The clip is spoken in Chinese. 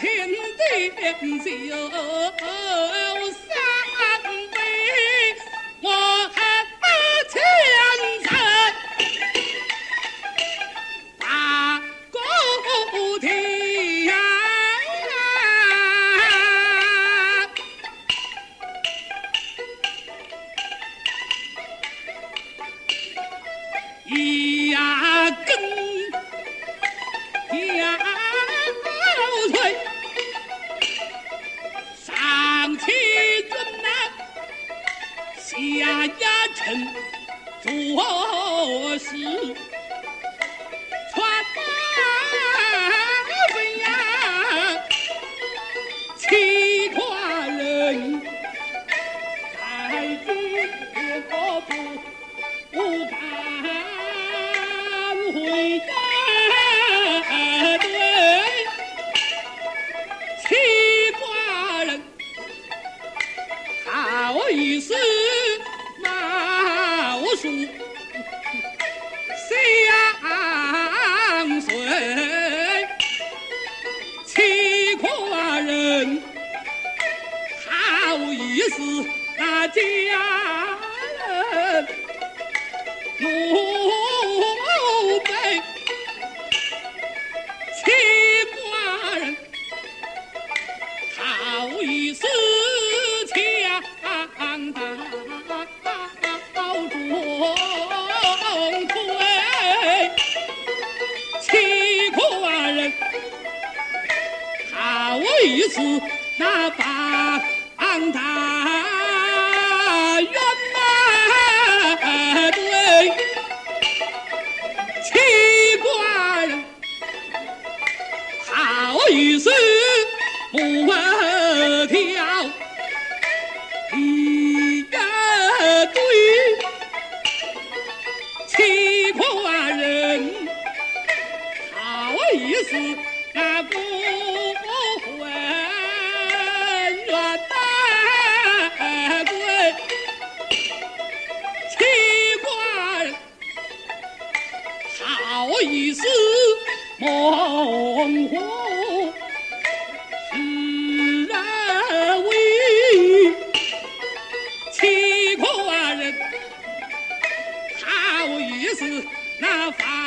天地变就。呀呀臣做事传大文呀人不那把俺大冤。一丝梦惑，死而为七苦啊人，好意思那发。